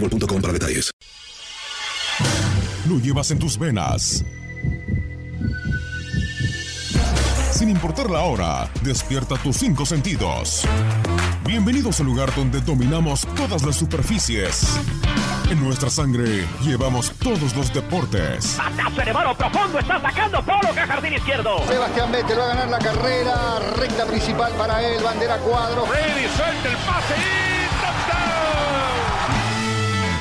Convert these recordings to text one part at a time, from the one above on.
boostmobile.com para detalles. Lo llevas en tus venas. Sin importar la hora, despierta tus cinco sentidos. Bienvenidos al lugar donde dominamos todas las superficies. En nuestra sangre llevamos todos los deportes. Batazo elevado profundo, está sacando Polo que jardín izquierdo. Sebastián Vettel va a ganar la carrera, recta principal para él, bandera cuadro. Freddy suelta el pase y.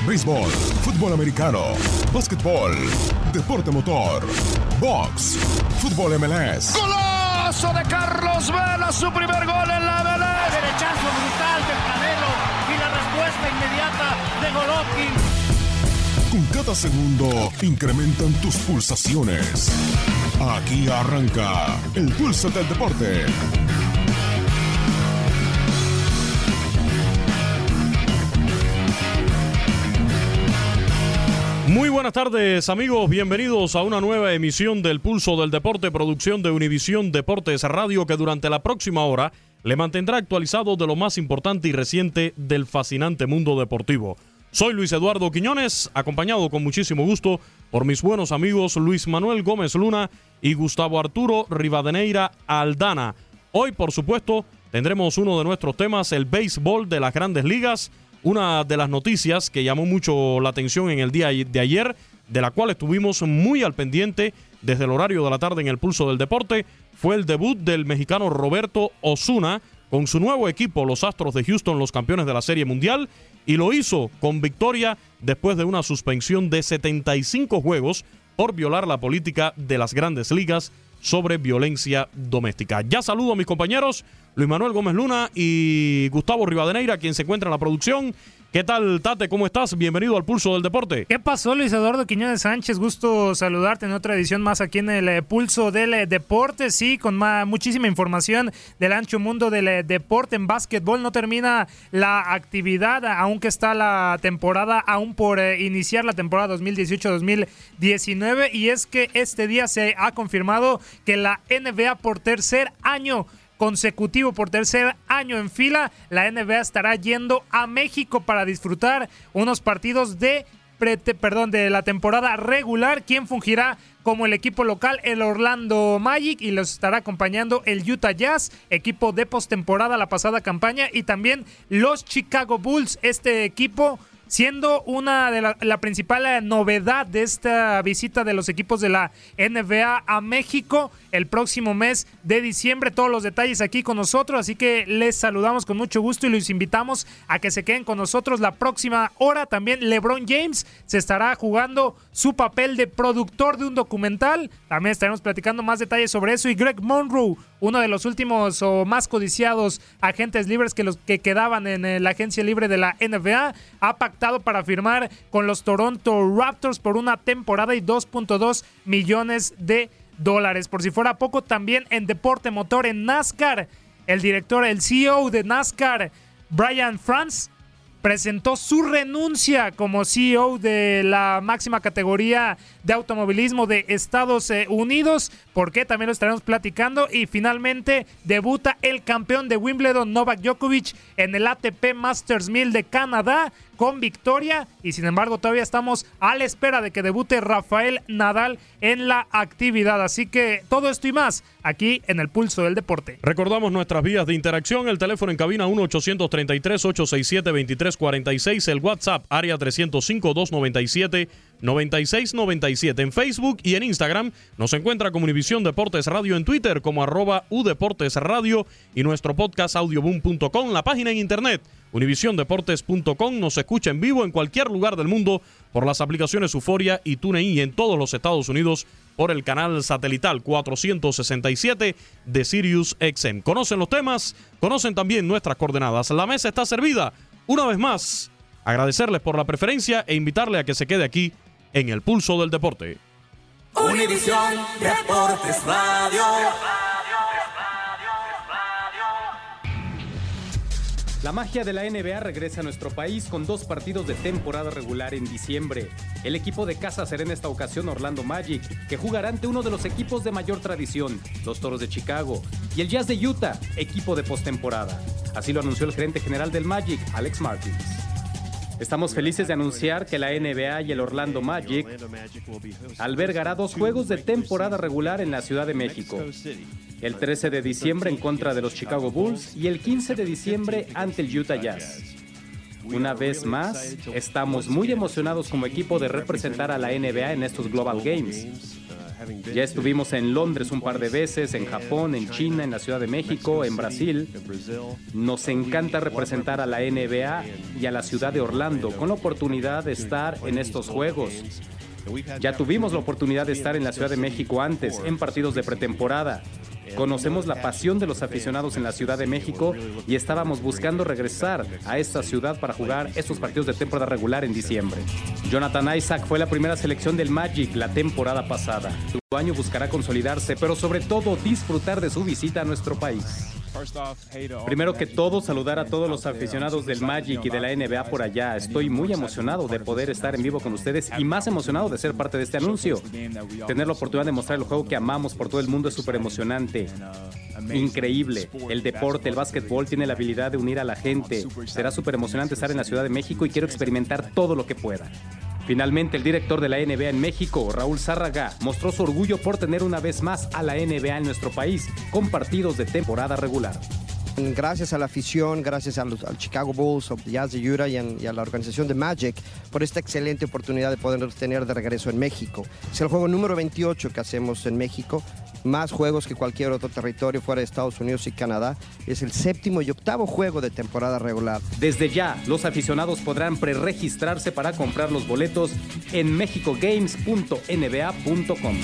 Béisbol, fútbol americano, básquetbol, deporte motor, box, fútbol MLS. Golazo de Carlos Vela, su primer gol en la MLS. Derechazo brutal del Canelo y la respuesta inmediata de Golovkin. Con cada segundo incrementan tus pulsaciones. Aquí arranca el pulso del deporte. Muy buenas tardes amigos, bienvenidos a una nueva emisión del Pulso del Deporte, producción de Univisión Deportes Radio que durante la próxima hora le mantendrá actualizado de lo más importante y reciente del fascinante mundo deportivo. Soy Luis Eduardo Quiñones, acompañado con muchísimo gusto por mis buenos amigos Luis Manuel Gómez Luna y Gustavo Arturo Rivadeneira Aldana. Hoy, por supuesto, tendremos uno de nuestros temas, el béisbol de las grandes ligas, una de las noticias que llamó mucho la atención en el día de ayer, de la cual estuvimos muy al pendiente desde el horario de la tarde en el pulso del deporte, fue el debut del mexicano Roberto Osuna con su nuevo equipo, los Astros de Houston, los campeones de la Serie Mundial, y lo hizo con victoria después de una suspensión de 75 juegos por violar la política de las grandes ligas sobre violencia doméstica. Ya saludo a mis compañeros Luis Manuel Gómez Luna y Gustavo Rivadeneira, quien se encuentra en la producción. ¿Qué tal, Tate? ¿Cómo estás? Bienvenido al Pulso del Deporte. ¿Qué pasó, Luis Eduardo Quiñones Sánchez? Gusto saludarte en otra edición más aquí en el eh, Pulso del eh, Deporte. Sí, con muchísima información del ancho mundo del eh, deporte en básquetbol. No termina la actividad, aunque está la temporada aún por iniciar la temporada 2018-2019. Y es que este día se ha confirmado que la NBA por tercer año consecutivo por tercer año en fila, la NBA estará yendo a México para disfrutar unos partidos de perdón, de la temporada regular, quien fungirá como el equipo local, el Orlando Magic, y los estará acompañando el Utah Jazz, equipo de postemporada la pasada campaña, y también los Chicago Bulls. Este equipo siendo una de la, la principal eh, novedad de esta visita de los equipos de la NBA a México el próximo mes de diciembre. Todos los detalles aquí con nosotros, así que les saludamos con mucho gusto y los invitamos a que se queden con nosotros la próxima hora. También LeBron James se estará jugando su papel de productor de un documental. También estaremos platicando más detalles sobre eso. Y Greg Monroe, uno de los últimos o más codiciados agentes libres que los que quedaban en eh, la agencia libre de la NBA, ha pactado para firmar con los Toronto Raptors por una temporada y 2.2 millones de dólares. Por si fuera poco, también en deporte motor en NASCAR, el director, el CEO de NASCAR, Brian France, presentó su renuncia como CEO de la máxima categoría de automovilismo de Estados eh, Unidos, porque también lo estaremos platicando. Y finalmente debuta el campeón de Wimbledon, Novak Djokovic, en el ATP Masters 1000 de Canadá con victoria y sin embargo todavía estamos a la espera de que debute Rafael Nadal en la actividad. Así que todo esto y más aquí en el Pulso del Deporte. Recordamos nuestras vías de interacción, el teléfono en cabina 1-833-867-2346, el WhatsApp área 305-297-9697 en Facebook y en Instagram. Nos encuentra como Univisión Deportes Radio en Twitter como arroba Udeportes Radio y nuestro podcast audioboom.com, la página en internet univisiondeportes.com. Nos escucha en vivo en cualquier lugar del mundo por las aplicaciones Euforia y TuneIn y en todos los Estados Unidos por el canal satelital 467 de Sirius XM. ¿Conocen los temas? ¿Conocen también nuestras coordenadas? La mesa está servida. Una vez más, agradecerles por la preferencia e invitarle a que se quede aquí en el pulso del deporte. Univisión Deportes Radio. La magia de la NBA regresa a nuestro país con dos partidos de temporada regular en diciembre. El equipo de casa será en esta ocasión Orlando Magic, que jugará ante uno de los equipos de mayor tradición, los Toros de Chicago, y el Jazz de Utah, equipo de postemporada. Así lo anunció el gerente general del Magic, Alex Martins. Estamos felices de anunciar que la NBA y el Orlando Magic albergará dos juegos de temporada regular en la Ciudad de México. El 13 de diciembre en contra de los Chicago Bulls y el 15 de diciembre ante el Utah Jazz. Una vez más, estamos muy emocionados como equipo de representar a la NBA en estos Global Games. Ya estuvimos en Londres un par de veces, en Japón, en China, en la Ciudad de México, en Brasil. Nos encanta representar a la NBA y a la ciudad de Orlando con la oportunidad de estar en estos Juegos. Ya tuvimos la oportunidad de estar en la Ciudad de México antes, en partidos de pretemporada. Conocemos la pasión de los aficionados en la Ciudad de México y estábamos buscando regresar a esta ciudad para jugar estos partidos de temporada regular en diciembre. Jonathan Isaac fue la primera selección del Magic la temporada pasada. Su año buscará consolidarse, pero sobre todo disfrutar de su visita a nuestro país. Primero que todo, saludar a todos los aficionados del Magic y de la NBA por allá. Estoy muy emocionado de poder estar en vivo con ustedes y más emocionado de ser parte de este anuncio. Tener la oportunidad de mostrar el juego que amamos por todo el mundo es súper emocionante. Increíble. El deporte, el básquetbol tiene la habilidad de unir a la gente. Será súper emocionante estar en la Ciudad de México y quiero experimentar todo lo que pueda. Finalmente, el director de la NBA en México, Raúl Zárraga, mostró su orgullo por tener una vez más a la NBA en nuestro país, con partidos de temporada regular. Gracias a la afición, gracias al, Chicago Bulls, al Jazz de Utah y, a la organización de Magic por esta excelente oportunidad de poder tener de regreso en México. Es el juego número 28 que hacemos en México más juegos que cualquier otro territorio fuera de Estados Unidos y Canadá. Es el séptimo y octavo juego de temporada regular. Desde ya, los aficionados podrán preregistrarse para comprar los boletos en mexicogames.nba.com.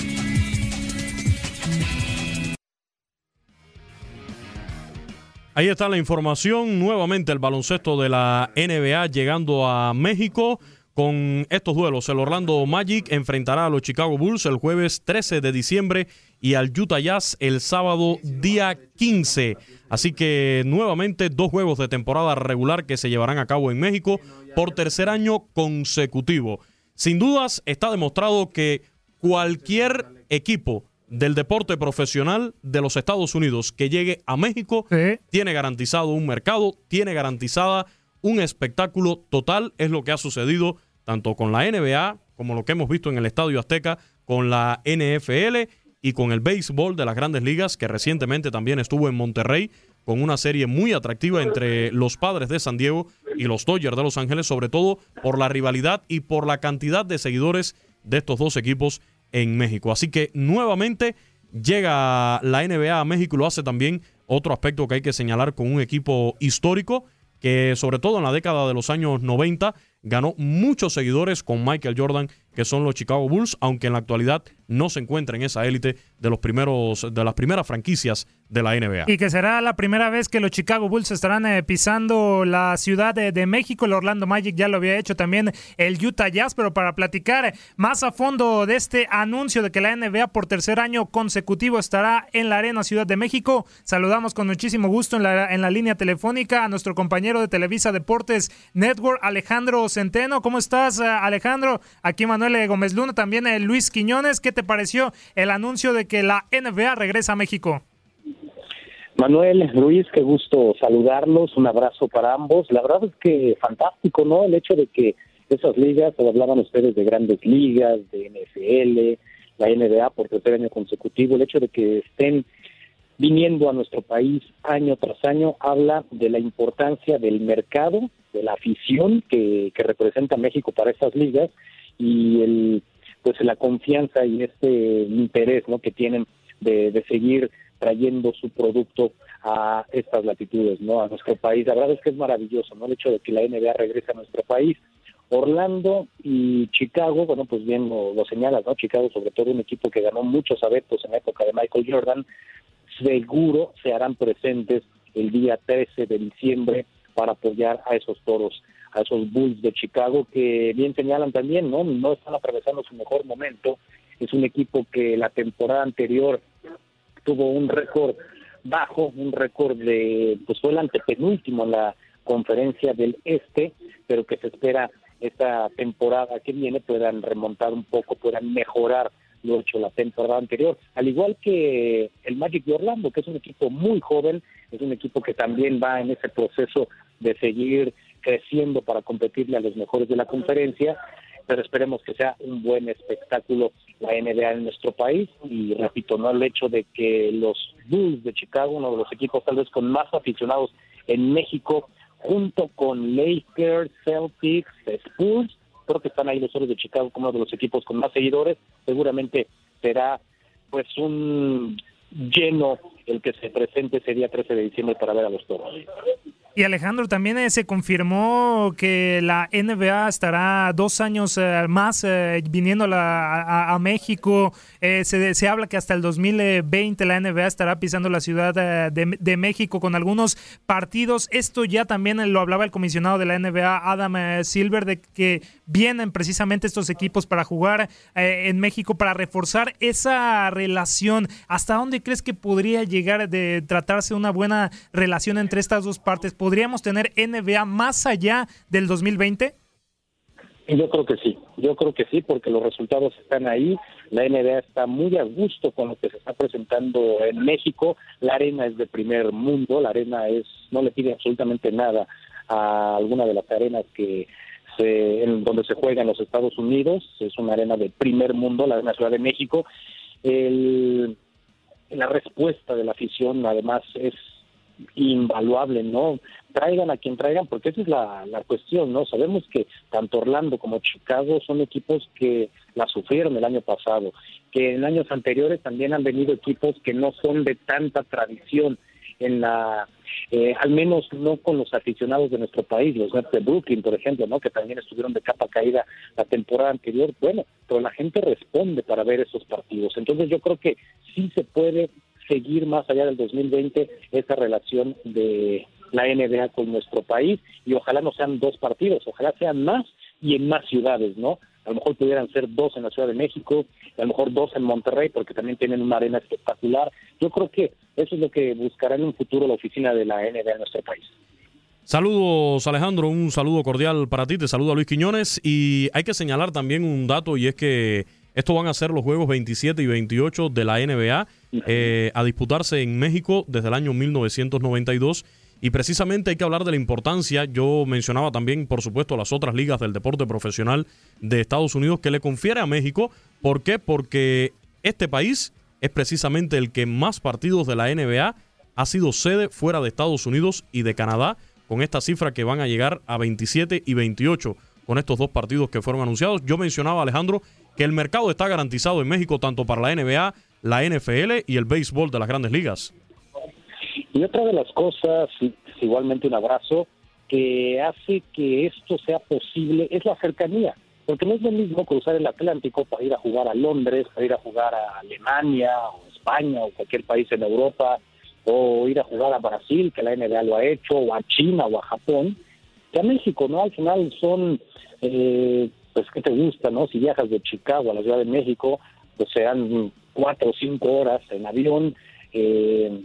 Ahí está la información. Nuevamente el baloncesto de la NBA llegando a México con estos duelos. El Orlando Magic enfrentará a los Chicago Bulls el jueves 13 de diciembre y al Utah Jazz el sábado día 15. Así que nuevamente dos juegos de temporada regular que se llevarán a cabo en México por tercer año consecutivo. Sin dudas está demostrado que cualquier equipo del deporte profesional de los Estados Unidos que llegue a México tiene garantizado un mercado, tiene garantizada un espectáculo total. Es lo que ha sucedido tanto con la NBA como lo que hemos visto en el Estadio Azteca con la NFL y con el béisbol de las grandes ligas, que recientemente también estuvo en Monterrey con una serie muy atractiva entre los padres de San Diego y los Dodgers de Los Ángeles, sobre todo por la rivalidad y por la cantidad de seguidores de estos dos equipos en México. Así que nuevamente llega la NBA a México y lo hace también otro aspecto que hay que señalar con un equipo histórico que sobre todo en la década de los años 90 ganó muchos seguidores con Michael Jordan, que son los Chicago Bulls, aunque en la actualidad no se encuentra en esa élite de los primeros de las primeras franquicias de la NBA. Y que será la primera vez que los Chicago Bulls estarán eh, pisando la ciudad de, México. El Orlando Magic ya lo había hecho también el Utah Jazz, pero para platicar más a fondo de este anuncio de que la NBA por tercer año consecutivo estará en la Arena Ciudad de México, saludamos con muchísimo gusto en la, en la línea telefónica a nuestro compañero de Televisa Deportes Network, Alejandro Centeno. ¿Cómo estás, eh, Alejandro? Aquí Manuel Gómez Luna, también eh, Luis Quiñones. ¿Qué te pareció el anuncio de que la NBA regresa a México? Manuel, Luis, qué gusto saludarlos, un abrazo para ambos. La verdad es que fantástico, ¿no? El hecho de que esas ligas, hablaban ustedes de grandes ligas, de NFL, la NBA por tercer año consecutivo, el hecho de que estén viniendo a nuestro país año tras año habla de la importancia del mercado, de la afición que, que representa México para estas ligas y el pues la confianza y este interés ¿no? que tienen de, seguir trayendo su producto a estas latitudes, ¿no? A nuestro país. La verdad es que es maravilloso, ¿no? El hecho de que la NBA regrese a nuestro país. Orlando y Chicago, bueno, pues bien lo, lo señalas, ¿no? Chicago, sobre todo un equipo que ganó muchos abetos en la época de Michael Jordan, seguro se harán presentes el día 13 de diciembre para apoyar a esos toros, a esos Bulls de Chicago, que bien señalan también, ¿no? No están atravesando su mejor momento. Es un equipo que la temporada anterior tuvo un récord bajo, un récord de, pues fue el antepenúltimo en la conferencia del Este, pero que se espera esta temporada que viene puedan remontar un poco, puedan mejorar lo hecho la temporada anterior, al igual que el Magic de Orlando, que es un equipo muy joven, es un equipo que también va en ese proceso de seguir creciendo para competirle a los mejores de la conferencia pero esperemos que sea un buen espectáculo la NBA en nuestro país. Y repito, no el hecho de que los Bulls de Chicago, uno de los equipos tal vez con más aficionados en México, junto con Lakers, Celtics, Spurs, creo que están ahí los Soles de Chicago como uno de los equipos con más seguidores, seguramente será pues un lleno el que se presente ese día 13 de diciembre para ver a los toros. Y Alejandro, también eh, se confirmó que la NBA estará dos años eh, más eh, viniendo a, México. Se, se, habla que hasta el 2020 la NBA estará pisando la Ciudad de, de, México con algunos partidos. Esto ya también lo hablaba el comisionado de la NBA, Adam Silver, de que vienen precisamente estos equipos para jugar en México, para reforzar esa relación. ¿Hasta dónde crees que podría llegar de tratarse una buena relación entre estas dos partes? ¿Podríamos tener NBA más allá del 2020? Yo creo que sí, yo creo que sí, porque los resultados están ahí. La NBA está muy a gusto con lo que se está presentando en México. La arena es de primer mundo, la arena es no le pide absolutamente nada a alguna de las arenas que se, en donde se juega en los Estados Unidos. Es una arena de primer mundo, la Arena Ciudad de México. El, la respuesta de la afición, además, es invaluable, ¿no? Traigan a quien traigan, porque esa es la, la cuestión, ¿no? Sabemos que tanto Orlando como Chicago son equipos que la sufrieron el año pasado, que en años anteriores también han venido equipos que no son de tanta tradición en la eh, al menos no con los aficionados de nuestro país, los de Brooklyn, por ejemplo, ¿no? que también estuvieron de capa caída la temporada anterior, bueno, pero la gente responde para ver esos partidos. Entonces yo creo que sí se puede seguir más allá del 2020 esa relación de la NBA con nuestro país y ojalá no sean dos partidos, ojalá sean más y en más ciudades, ¿no? A lo mejor pudieran ser dos en la Ciudad de México, a lo mejor dos en Monterrey, porque también tienen una arena espectacular. Yo creo que eso es lo que buscará en un futuro la oficina de la NBA en nuestro país. Saludos Alejandro, un saludo cordial para ti, te saludo a Luis Quiñones y hay que señalar también un dato y es que estos van a ser los juegos 27 y 28 de la NBA eh, a disputarse en México desde el año 1992. Y precisamente hay que hablar de la importancia, yo mencionaba también, por supuesto, las otras ligas del deporte profesional de Estados Unidos que le confiere a México. ¿Por qué? Porque este país es precisamente el que más partidos de la NBA ha sido sede fuera de Estados Unidos y de Canadá, con esta cifra que van a llegar a 27 y 28 con estos dos partidos que fueron anunciados. Yo mencionaba, Alejandro, que el mercado está garantizado en México tanto para la NBA, la NFL y el béisbol de las grandes ligas. Y otra de las cosas, igualmente un abrazo, que hace que esto sea posible es la cercanía. Porque no es lo mismo cruzar el Atlántico para ir a jugar a Londres, para ir a jugar a Alemania o España o cualquier país en Europa, o ir a jugar a Brasil, que la NBA lo ha hecho, o a China o a Japón, que a México, ¿no? Al final son, eh, pues, ¿qué te gusta, no? Si viajas de Chicago a la Ciudad de México, pues sean cuatro o cinco horas en avión. Eh,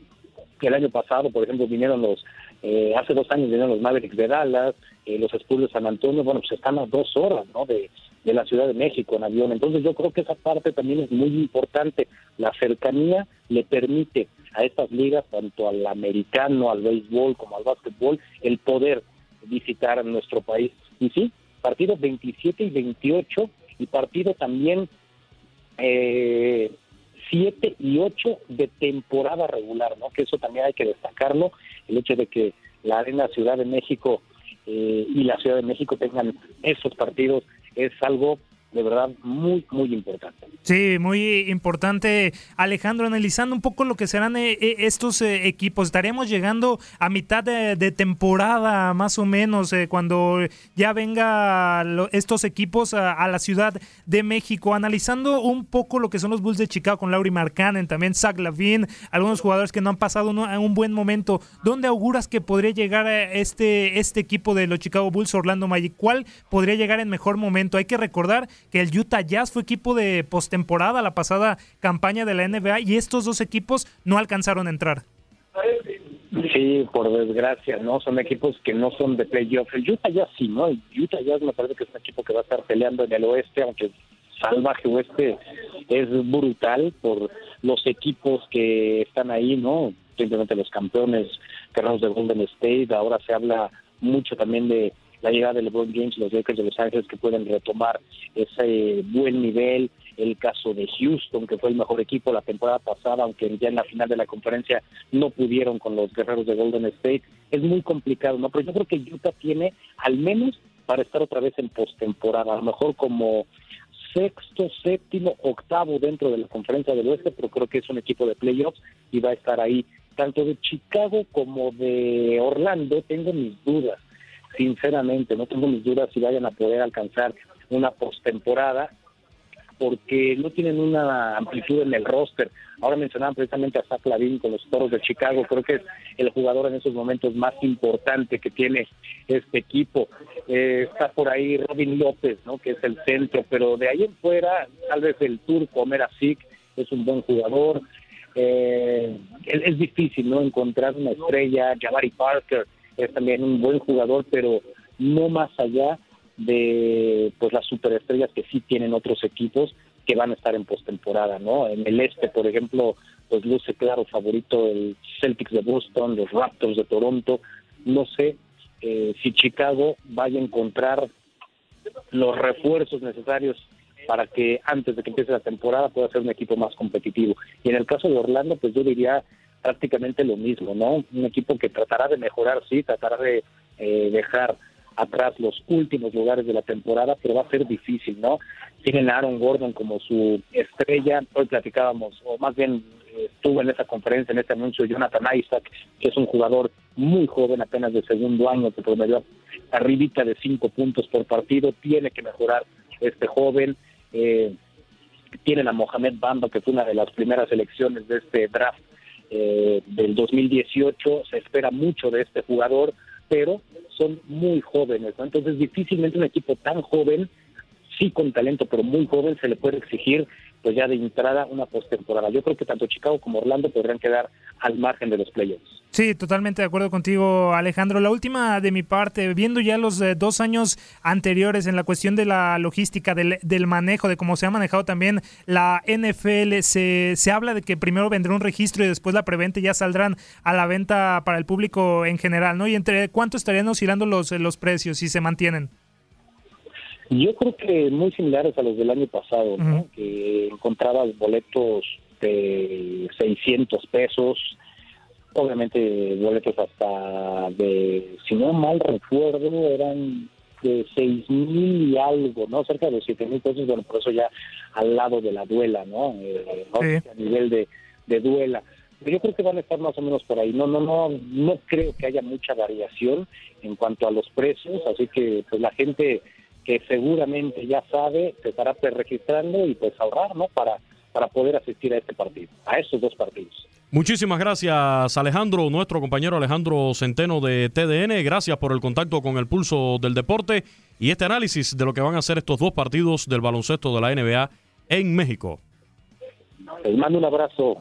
el año pasado, por ejemplo, vinieron los, eh, hace dos años vinieron los Mavericks de Dallas, eh, los Spurs de San Antonio, bueno, pues están a dos horas, ¿no? De, de la Ciudad de México en avión. Entonces yo creo que esa parte también es muy importante. La cercanía le permite a estas ligas, tanto al americano, al béisbol como al básquetbol, el poder visitar nuestro país. Y sí, partido 27 y 28 y partido también eh, 7 y 8 de temporada regular, ¿no? Que eso también hay que destacarlo, el hecho de que la Arena Ciudad de México eh, y la Ciudad de México tengan esos partidos es algo de verdad muy, muy importante. Sí, muy importante. Alejandro, analizando un poco lo que serán eh, eh, estos eh, equipos, estaríamos llegando a mitad de, temporada, más o menos, cuando ya venga estos equipos a, la Ciudad de México, analizando un poco lo que son los Bulls de Chicago con Lauri Markkanen, también Zach Lavin, algunos jugadores que no han pasado un, un buen momento. ¿Dónde auguras que podría llegar este, este equipo de los Chicago Bulls, Orlando Magic? ¿Cuál podría llegar en mejor momento? Hay que recordar que el Utah Jazz fue equipo de postemporada la pasada campaña de la NBA y estos dos equipos no alcanzaron a entrar. Sí, por desgracia, ¿no? Son equipos que no son de playoff. El Utah Jazz sí, ¿no? El Utah Jazz me parece que es un equipo que va a estar peleando en el oeste, aunque salvaje oeste es brutal por los equipos que están ahí, ¿no? Simplemente los campeones guerreros de Golden State. Ahora se habla mucho también de la llegada de LeBron James los Lakers de Los Ángeles que pueden retomar ese buen nivel, el caso de Houston, que fue el mejor equipo la temporada pasada, aunque ya en la final de la conferencia no pudieron con los guerreros de Golden State. Es muy complicado, ¿no? Pero yo creo que Utah tiene al menos para estar otra vez en postemporada, a lo mejor como sexto, séptimo, octavo dentro de la conferencia del oeste, pero creo que es un equipo de playoffs y va a estar ahí. Tanto de Chicago como de Orlando tengo mis dudas sinceramente, no tengo mis dudas si vayan a poder alcanzar una postemporada porque no tienen una amplitud en el roster. Ahora mencionaban precisamente a Zach Lavin con los Toros de Chicago, creo que es el jugador en esos momentos más importante que tiene este equipo. Eh, está por ahí Robin López, ¿no? que es el centro, pero de ahí en fuera, tal vez el turco Sik es un buen jugador. Eh, es, difícil no encontrar una estrella, Jabari Parker, es también un buen jugador, pero no más allá de pues las superestrellas que sí tienen otros equipos que van a estar en postemporada, ¿no? En el este, por ejemplo, pues luce claro favorito el Celtics de Boston, los Raptors de Toronto. No sé eh, si Chicago vaya a encontrar los refuerzos necesarios para que antes de que empiece la temporada pueda ser un equipo más competitivo. Y en el caso de Orlando, pues yo diría prácticamente lo mismo, ¿no? Un equipo que tratará de mejorar, sí, tratará de eh, dejar atrás los últimos lugares de la temporada, pero va a ser difícil, ¿no? Tienen a Aaron Gordon como su estrella, hoy platicábamos, o más bien eh, estuvo en esa conferencia, en este anuncio, Jonathan Isaac, que es un jugador muy joven, apenas de segundo año, que promedió arribita de cinco puntos por partido, tiene que mejorar este joven, eh, tienen a Mohamed Bamba, que fue una de las primeras elecciones de este draft eh, del 2018, se espera mucho de este jugador, pero son muy jóvenes, Entonces difícilmente un equipo tan joven, sí con talento, pero muy joven, se le puede exigir pues ya de entrada una postemporada. Yo creo que tanto Chicago como Orlando podrían quedar al margen de los playoffs. Sí, totalmente de acuerdo contigo, Alejandro. La última de mi parte, viendo ya los eh, dos años anteriores en la cuestión de la logística, del, manejo, de cómo se ha manejado también la NFL, se, se habla de que primero vendrá un registro y después la preventa ya saldrán a la venta para el público en general, ¿no? Y entre cuánto estarían oscilando los, los precios si se mantienen. Yo creo que muy similares a los del año pasado, ¿no? que encontrabas boletos de 600 pesos obviamente boletos hasta de, si no mal recuerdo, eran de seis mil y algo, ¿no? Cerca de siete mil pesos, bueno, por eso ya al lado de la duela, ¿no? Eh, A nivel de, de duela. Pero yo creo que van a estar más o menos por ahí. No, no, no, no creo que haya mucha variación en cuanto a los precios, así que pues la gente que seguramente ya sabe se estará registrando y pues ahorrar, ¿no? Para, para poder asistir a este partido, a estos dos partidos. Muchísimas gracias Alejandro, nuestro compañero Alejandro Centeno de TDN. Gracias por el contacto con el pulso del deporte y este análisis de lo que van a ser estos dos partidos del baloncesto de la NBA en México. Les mando un abrazo.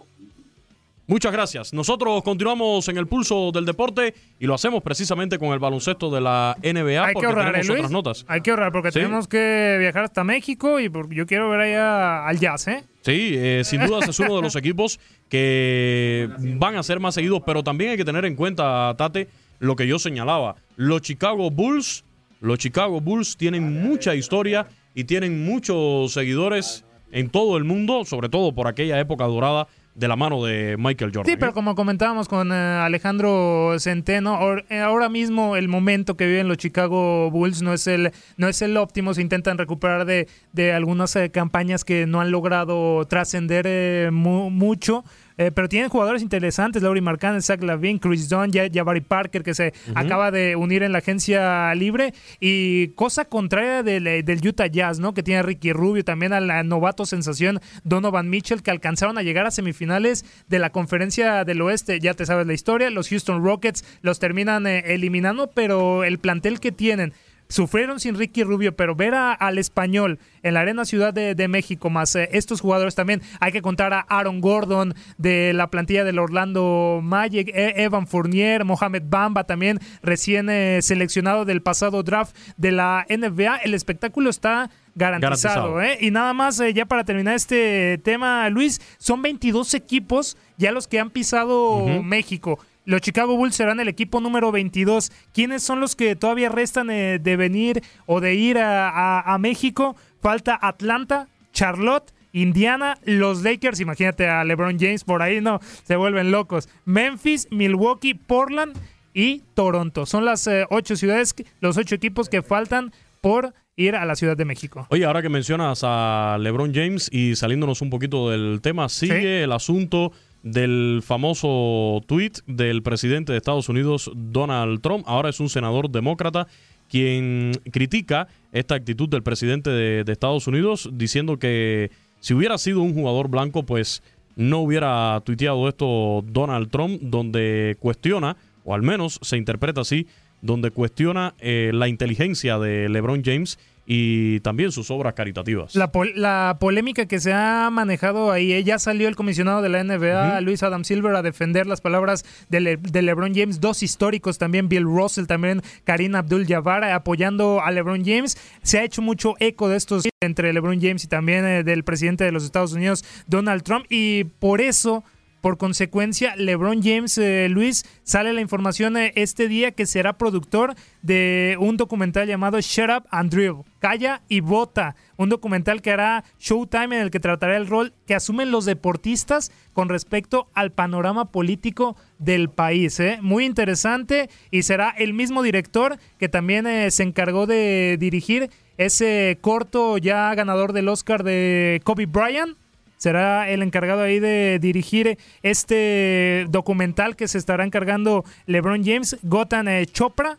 Muchas gracias. Nosotros continuamos en el pulso del deporte y lo hacemos precisamente con el baloncesto de la NBA Hay porque que ahorrar, tenemos ¿eh, Luis? otras notas. Hay que ahorrar porque Sí. tenemos que viajar hasta México y yo quiero ver allá al Jazz, ¿eh? Sí, eh, sin dudas es uno de los equipos que van a ser más seguidos, pero también hay que tener en cuenta, Tate, lo que yo señalaba. Los Chicago Bulls, los Chicago Bulls tienen mucha historia y tienen muchos seguidores en todo el mundo, sobre todo por aquella época dorada de la mano de Michael Jordan. Sí, pero como comentábamos con eh, Alejandro Centeno, or- eh, ahora mismo el momento que viven los Chicago Bulls no es el, no es el óptimo. Se intentan recuperar de, de algunas eh, campañas que no han logrado trascender eh, mu- mucho. Eh, pero tienen jugadores interesantes, Laurie Marcán, Zach Lavin, Chris Dunn, Jabari Parker, que se acaba de unir en la agencia libre. Y cosa contraria del, eh, del Utah Jazz, ¿no? Que tiene a Ricky Rubio, también al al novato sensación Donovan Mitchell, que alcanzaron a llegar a semifinales de la conferencia del oeste. Ya te sabes la historia. Los Houston Rockets los terminan eh, eliminando, pero el plantel que tienen. Sufrieron sin Ricky Rubio, pero ver a- al español en la Arena Ciudad de, de México, más eh, estos jugadores también, hay que contar a Aaron Gordon de la plantilla del Orlando Magic, E- Evan Fournier, Mohamed Bamba también recién eh, seleccionado del pasado draft de la NBA. El espectáculo está garantizado, Garantizado. ¿eh? Y nada más, eh, ya para terminar este tema, Luis, son 22 equipos ya los que han pisado. México. Los Chicago Bulls serán el equipo número 22. ¿Quiénes son los que todavía restan eh, de venir o de ir a, a- a México? Falta Atlanta, Charlotte, Indiana, los Lakers. Imagínate a LeBron James por ahí, no, se vuelven locos. Memphis, Milwaukee, Portland y Toronto. Son las eh, ocho ciudades, los ocho equipos que faltan por ir a la Ciudad de México. Oye, ahora que mencionas a LeBron James y saliéndonos un poquito del tema, sigue el asunto del famoso tweet del presidente de Estados Unidos, Donald Trump. Ahora es un senador demócrata quien critica esta actitud del presidente de, de Estados Unidos, diciendo que si hubiera sido un jugador blanco, pues no hubiera tuiteado esto Donald Trump, donde cuestiona, o al menos se interpreta así, donde cuestiona eh, la inteligencia de LeBron James y también sus obras caritativas. La, pol- la polémica que se ha manejado ahí, eh, ya salió el comisionado de la NBA, Luis Adam Silver, a defender las palabras de, Le- de LeBron James, dos históricos también, Bill Russell, también Karim Abdul-Jabbar, eh, apoyando a LeBron James. Se ha hecho mucho eco de estos entre LeBron James y también eh, del presidente de los Estados Unidos, Donald Trump, y por eso... Por consecuencia, LeBron James, eh, Luis, sale la información eh, este día que será productor de un documental llamado Shut Up and Drill, Calla y Vota, un documental que hará Showtime en el que tratará el rol que asumen los deportistas con respecto al panorama político del país. ¿eh? Muy interesante y será el mismo director que también se encargó de dirigir ese corto ya ganador del Oscar de Kobe Bryant será el encargado ahí de dirigir este documental que se estará encargando LeBron James, Gotan eh, Chopra.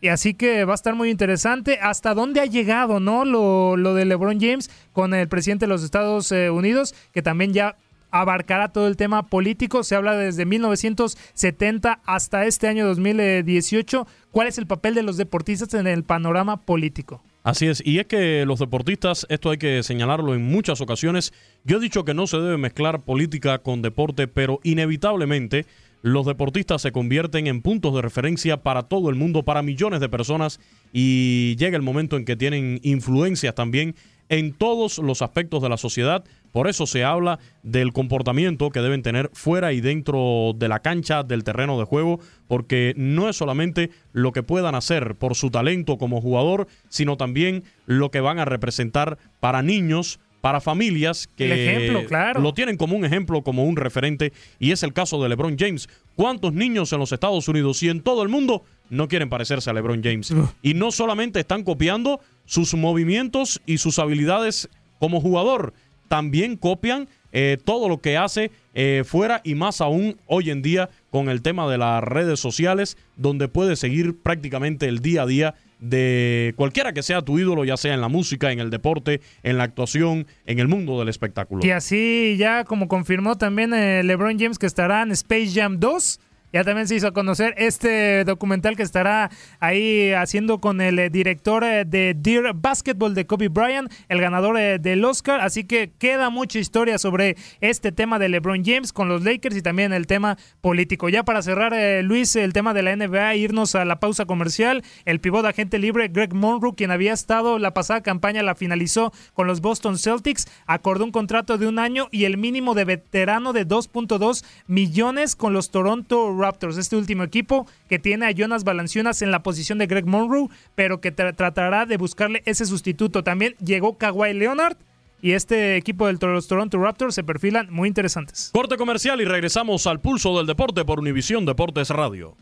Y así que va a estar muy interesante hasta dónde ha llegado, ¿no? Lo, lo de LeBron James con el presidente de los Estados eh, Unidos, que también ya abarcará todo el tema político. Se habla desde 1970 hasta este año 2018. ¿Cuál es el papel de los deportistas en el panorama político? Así es, y es que los deportistas, esto hay que señalarlo en muchas ocasiones, yo he dicho que no se debe mezclar política con deporte, pero inevitablemente los deportistas se convierten en puntos de referencia para todo el mundo, para millones de personas, y llega el momento en que tienen influencias también en todos los aspectos de la sociedad. Por eso se habla del comportamiento que deben tener fuera y dentro de la cancha, del terreno de juego, porque no es solamente lo que puedan hacer por su talento como jugador, sino también lo que van a representar para niños, para familias que El ejemplo, claro. lo tienen como un ejemplo, como un referente, y es el caso de LeBron James. ¿Cuántos niños en los Estados Unidos y en todo el mundo no quieren parecerse a LeBron James? Y no solamente están copiando sus movimientos y sus habilidades como jugador, también copian eh, todo lo que hace eh, fuera y más aún hoy en día con el tema de las redes sociales, donde puedes seguir prácticamente el día a día de cualquiera que sea tu ídolo, ya sea en la música, en el deporte, en la actuación, en el mundo del espectáculo. Y así ya como confirmó también eh, LeBron James que estará en Space Jam 2 ya también se hizo conocer este documental que estará ahí haciendo con el eh, director eh, de Dear Basketball de Kobe Bryant, el ganador eh, del Oscar. Así que queda mucha historia sobre este tema de LeBron James con los Lakers y también el tema político. Ya para cerrar, Luis, el tema de la NBA, irnos a la pausa comercial. El pivot agente libre Greg Monroe, quien había estado la pasada campaña, la finalizó con los Boston Celtics, acordó un contrato de un año y el mínimo de veterano de 2.2 millones con los Toronto Raptors, este último equipo que tiene a Jonas Valanciunas en la posición de Greg Monroe, pero que tratará de buscarle ese sustituto. También llegó Kawhi Leonard y este equipo de los Toronto Raptors se perfilan muy interesantes. Corte comercial y regresamos al pulso del deporte por Univisión Deportes Radio.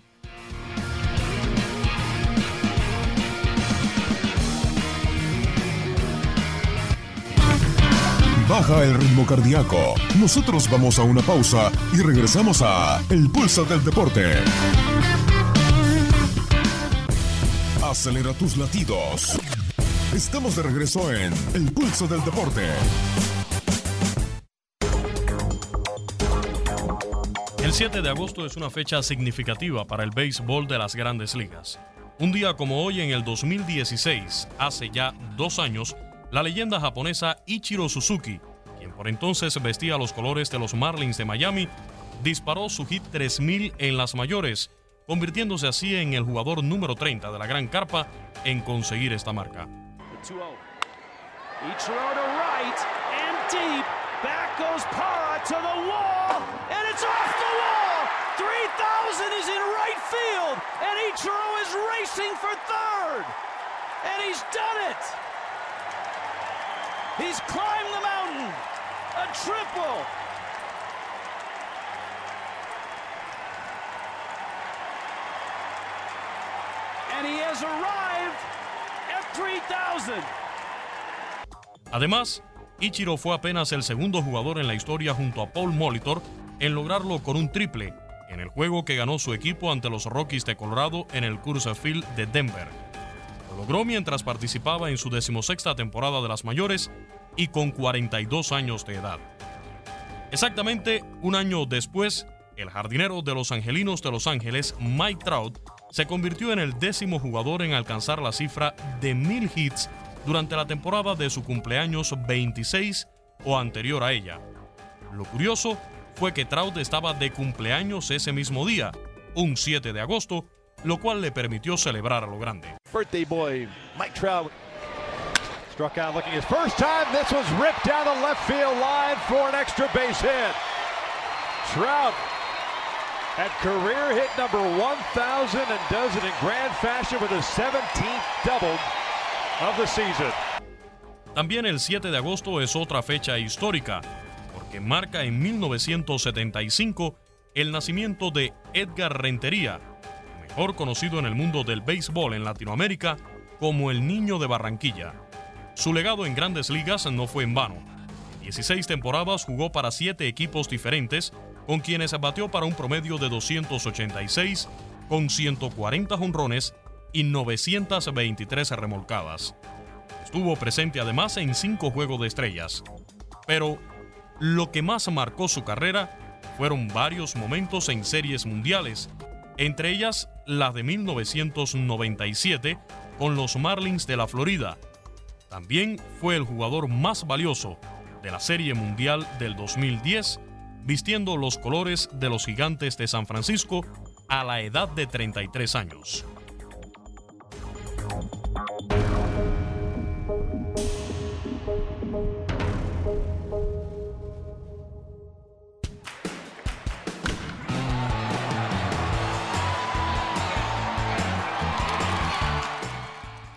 Baja el ritmo cardíaco. Nosotros vamos a una pausa y regresamos a El Pulso del Deporte. Acelera tus latidos. Estamos de regreso en El Pulso del Deporte. El 7 de agosto es una fecha significativa para el béisbol de las grandes ligas. Un día como hoy en el 2016, hace ya dos años, la leyenda japonesa Ichiro Suzuki, quien por entonces vestía los colores de los Marlins de Miami, disparó su hit 3000 en las mayores, convirtiéndose así en el jugador número 30 de la Gran Carpa en conseguir esta marca. Ichiro to right and deep. Back goes Para to the wall, and it's off the wall. 3000 is in right field, and Ichiro is racing for third. And he's done it. He's climbed the mountain. A triple. And he has arrived at 3000. Además, Ichiro fue apenas el segundo jugador en la historia junto a Paul Molitor en lograrlo con un triple en el juego que ganó su equipo ante los Rockies de Colorado en el Coors Field de Denver. Lo logró mientras participaba en su decimosexta temporada de las mayores y con 42 años de edad. Exactamente un año después, el jardinero de los Angelinos de Los Ángeles, Mike Trout, se convirtió en el décimo jugador en alcanzar la cifra de mil hits durante la temporada de su cumpleaños 26 o anterior a ella. Lo curioso fue que Trout estaba de cumpleaños ese mismo día, un 7 de agosto, lo cual le permitió celebrar a lo grande. Birthday boy Mike Trout struck out looking his first time. This was ripped down the left field line for an extra base hit. Trout at career hit number 1,000 and does it in grand fashion with his 17th double of the season. También el 7 de agosto es otra fecha histórica, porque marca en 1975 el nacimiento de Edgar Rentería, mejor conocido en el mundo del béisbol en Latinoamérica como el Niño de Barranquilla. Su legado en grandes ligas no fue en vano. 16 temporadas jugó para 7 equipos diferentes, con quienes batió para un promedio de 286, con 140 jonrones y 923 remolcadas. Estuvo presente además en 5 Juegos de Estrellas. Pero lo que más marcó su carrera fueron varios momentos en series mundiales, entre ellas la de 1997 con los Marlins de la Florida. También fue el jugador más valioso de la Serie Mundial del 2010, vistiendo los colores de los Gigantes de San Francisco a la edad de 33 años.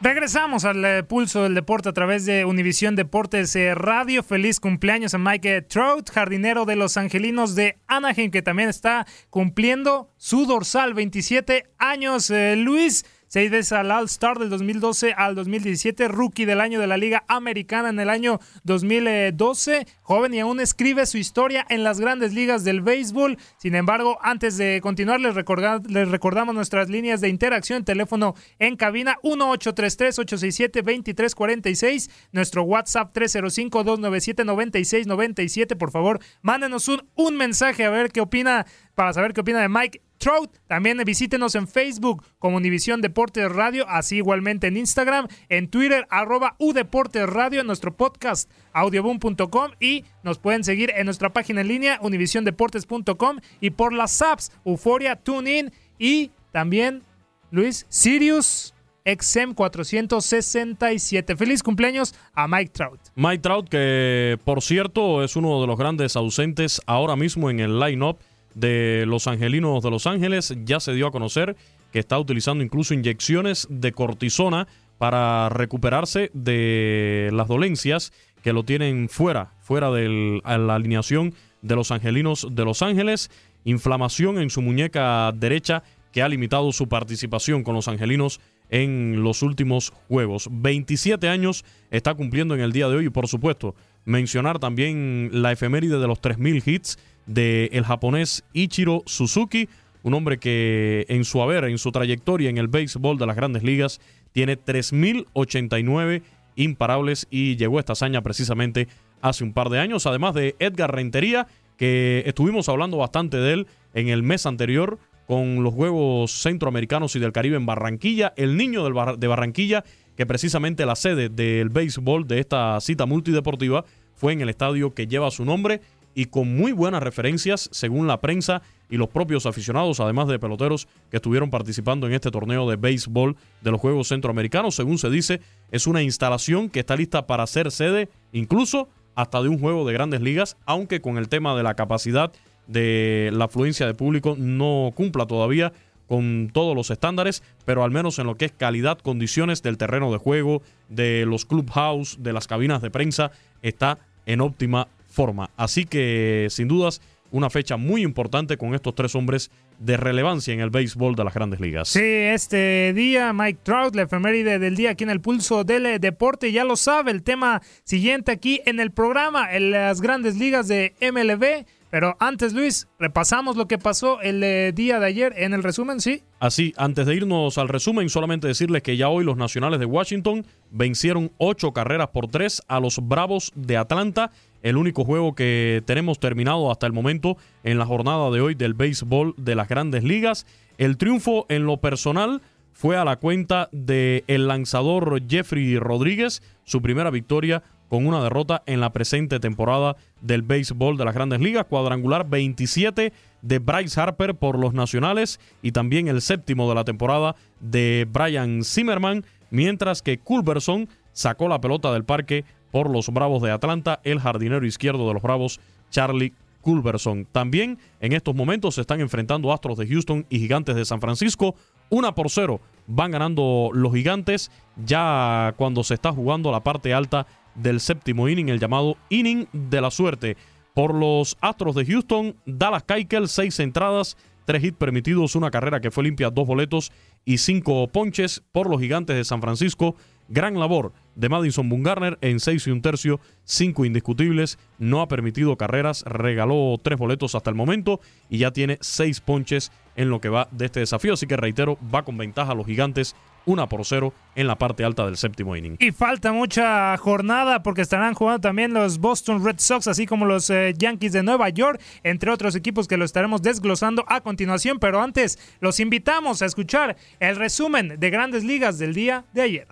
Regresamos al eh, pulso del deporte a través de Univisión Deportes eh, Radio. Feliz cumpleaños a Mike Trout, jardinero de los Angelinos de Anaheim, que también está cumpliendo su dorsal, 27 años. Eh, Luis, seis veces al All-Star del 2012 al 2017, rookie del año de la Liga Americana en el año 2012, joven y aún escribe su historia en las grandes ligas del béisbol. Sin embargo, antes de continuar, les, recordamos nuestras líneas de interacción, teléfono en cabina 1833-867-2346, nuestro WhatsApp 305-297-9697. Por favor, mándenos un mensaje a ver qué opina, para saber qué opina de Mike Trout. También visítenos en Facebook como Univisión Deportes Radio, así igualmente en Instagram, en Twitter, arroba Udeportes Radio, en nuestro podcast audioboom.com y nos pueden seguir en nuestra página en línea univisiondeportes.com y por las apps Euforia, TuneIn y también Luis Sirius XM 467. Feliz cumpleaños a Mike Trout. Mike Trout, que por cierto es uno de los grandes ausentes ahora mismo en el line-up de los Angelinos de Los Ángeles. Ya se dio a conocer que está utilizando incluso inyecciones de cortisona para recuperarse de las dolencias que lo tienen fuera, fuera de la alineación de los Angelinos de Los Ángeles. Inflamación en su muñeca derecha que ha limitado su participación con los Angelinos en los últimos juegos. 27 años está cumpliendo en el día de hoy y por supuesto mencionar también la efeméride de los 3.000 hits del el japonés Ichiro Suzuki, un hombre que en su haber, en su trayectoria en el béisbol de las grandes ligas, tiene 3.089 imparables y llegó a esta hazaña precisamente hace un par de años, además de Edgar Rentería, que estuvimos hablando bastante de él en el mes anterior con los Juegos Centroamericanos y del Caribe en Barranquilla, el niño de Barranquilla, que precisamente la sede del béisbol de esta cita multideportiva fue en el estadio que lleva su nombre y con muy buenas referencias según la prensa y los propios aficionados, además de peloteros que estuvieron participando en este torneo de béisbol de los Juegos Centroamericanos. Según se dice, es una instalación que está lista para ser sede incluso hasta de un juego de grandes ligas, aunque con el tema de la capacidad de la afluencia de público no cumpla todavía con todos los estándares, pero al menos en lo que es calidad, condiciones del terreno de juego, de los clubhouse, de las cabinas de prensa, está en óptima forma. Así que, sin dudas, una fecha muy importante con estos tres hombres de relevancia en el béisbol de las grandes ligas. Sí, este día Mike Trout, la efeméride del día aquí en el pulso del deporte, ya lo sabe, el tema siguiente aquí en el programa, en las grandes ligas de MLB. Pero antes, Luis, repasamos lo que pasó el eh, día de ayer en el resumen, ¿sí? Así, antes de irnos al resumen, solamente decirles que ya hoy los Nacionales de Washington vencieron ocho carreras por tres a los Bravos de Atlanta el único juego que tenemos terminado hasta el momento en la jornada de hoy del béisbol de las grandes ligas. El triunfo en lo personal fue a la cuenta del el lanzador Jeffrey Rodríguez, su primera victoria con una derrota en la presente temporada del béisbol de las grandes ligas. Cuadrangular 27 de Bryce Harper por los nacionales y también el séptimo de la temporada de Brian Zimmerman, mientras que Culberson sacó la pelota del parque por los Bravos de Atlanta, el jardinero izquierdo de los Bravos, Charlie Culberson. También en estos momentos se están enfrentando Astros de Houston y Gigantes de San Francisco. Una por cero van ganando los Gigantes ya cuando se está jugando la parte alta del séptimo inning, el llamado inning de la suerte. Por los Astros de Houston, Dallas Keuchel, seis entradas, tres hits permitidos, una carrera que fue limpia, dos boletos y cinco ponches. Por los Gigantes de San Francisco, Gran labor de Madison Bungarner en 6 y un tercio, 5 indiscutibles, no ha permitido carreras, regaló 3 boletos hasta el momento y ya tiene 6 ponches en lo que va de este desafío. Así que reitero, va con ventaja a los gigantes 1 por 0 en la parte alta del séptimo inning. Y falta mucha jornada porque estarán jugando también los Boston Red Sox, así como los eh, Yankees de Nueva York, entre otros equipos que lo estaremos desglosando a continuación. Pero antes, los invitamos a escuchar el resumen de grandes ligas del día de ayer.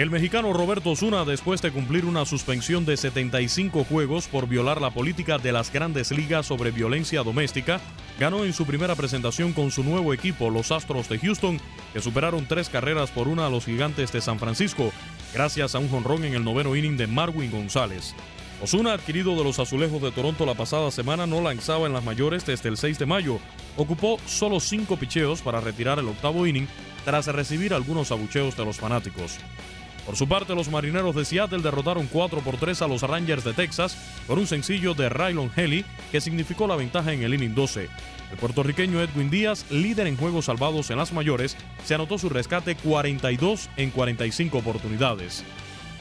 El mexicano Roberto Osuna, después de cumplir una suspensión de 75 juegos por violar la política de las grandes ligas sobre violencia doméstica, ganó en su primera presentación con su nuevo equipo, los Astros de Houston, que superaron tres carreras por una a los gigantes de San Francisco, gracias a un jonrón en el noveno inning de Marwin González. Osuna, adquirido de los Azulejos de Toronto la pasada semana, no lanzaba en las mayores desde el 6 de mayo. Ocupó solo cinco picheos para retirar el octavo inning tras recibir algunos abucheos de los fanáticos. Por su parte, los marineros de Seattle derrotaron 4 por 3 a los Rangers de Texas con un sencillo de Rylon Helly que significó la ventaja en el inning 12. El puertorriqueño Edwin Díaz, líder en juegos salvados en las mayores, se anotó su rescate 42 en 45 oportunidades.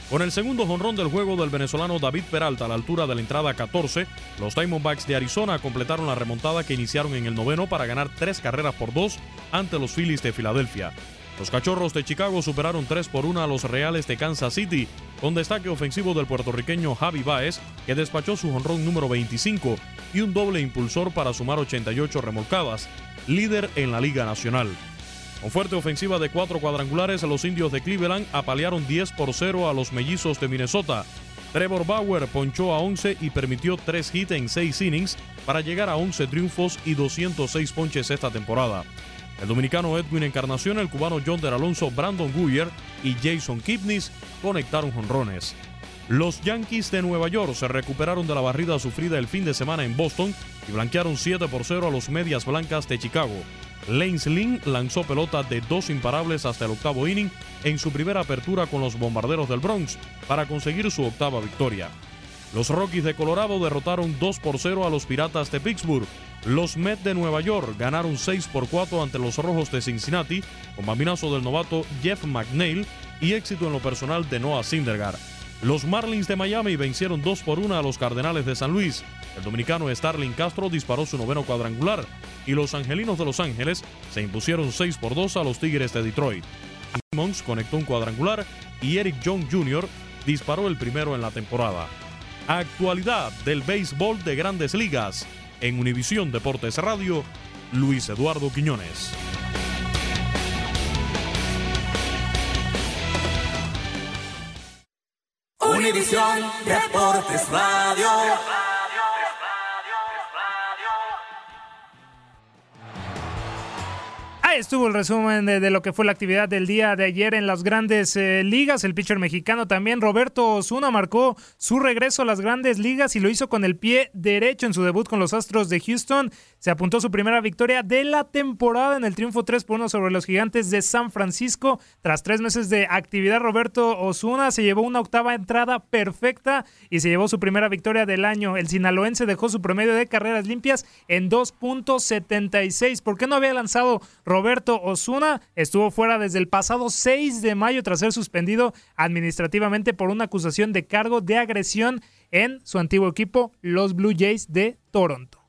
Con el segundo jonrón del juego del venezolano David Peralta a la altura de la entrada 14, los Diamondbacks de Arizona completaron la remontada que iniciaron en el noveno para ganar tres carreras por dos ante los Phillies de Filadelfia. Los Cachorros de Chicago superaron 3 por 1 a los Reales de Kansas City, con destaque ofensivo del puertorriqueño Javi Baez, que despachó su jonrón número 25 y un doble impulsor para sumar 88 remolcadas, líder en la Liga Nacional. Con fuerte ofensiva de cuatro cuadrangulares, los indios de Cleveland apalearon 10 por 0 a los mellizos de Minnesota. Trevor Bauer ponchó a 11 y permitió 3 hits en 6 innings para llegar a 11 triunfos y 206 ponches esta temporada. El dominicano Edwin Encarnación, el cubano John Der Alonso, Brandon Guyer y Jason Kipnis conectaron jonrones. Los Yankees de Nueva York se recuperaron de la barrida sufrida el fin de semana en Boston y blanquearon 7 por 0 a los Medias Blancas de Chicago. Lane Lynn lanzó pelota de dos imparables hasta el octavo inning en su primera apertura con los Bombarderos del Bronx para conseguir su octava victoria. Los Rockies de Colorado derrotaron 2 por 0 a los Piratas de Pittsburgh. Los Mets de Nueva York ganaron 6 por 4 ante los Rojos de Cincinnati, con bambinazo del novato Jeff McNeil y éxito en lo personal de Noah Syndergaard. Los Marlins de Miami vencieron 2 por 1 a los Cardenales de San Luis. El dominicano Starling Castro disparó su noveno cuadrangular y los Angelinos de Los Ángeles se impusieron 6 por 2 a los Tigres de Detroit. Simmons conectó un cuadrangular y Eric Young Jr. disparó el primero en la temporada. Actualidad del béisbol de grandes ligas. En Univisión Deportes Radio, Luis Eduardo Quiñones. Univisión Deportes Radio. Ahí estuvo el resumen de, lo que fue la actividad del día de ayer en las grandes eh, ligas. El pitcher mexicano también, Roberto Osuna, marcó su regreso a las grandes ligas y lo hizo con el pie derecho en su debut con los Astros de Houston. Se apuntó su primera victoria de la temporada en el triunfo 3 por 1 sobre los Gigantes de San Francisco. Tras tres meses de actividad, Roberto Osuna se llevó una octava entrada perfecta y se llevó su primera victoria del año. El sinaloense dejó su promedio de carreras limpias en 2.76. ¿Por qué no había lanzado Roberto Osuna? Estuvo fuera desde el pasado 6 de mayo tras ser suspendido administrativamente por una acusación de cargo de agresión en su antiguo equipo, los Blue Jays de Toronto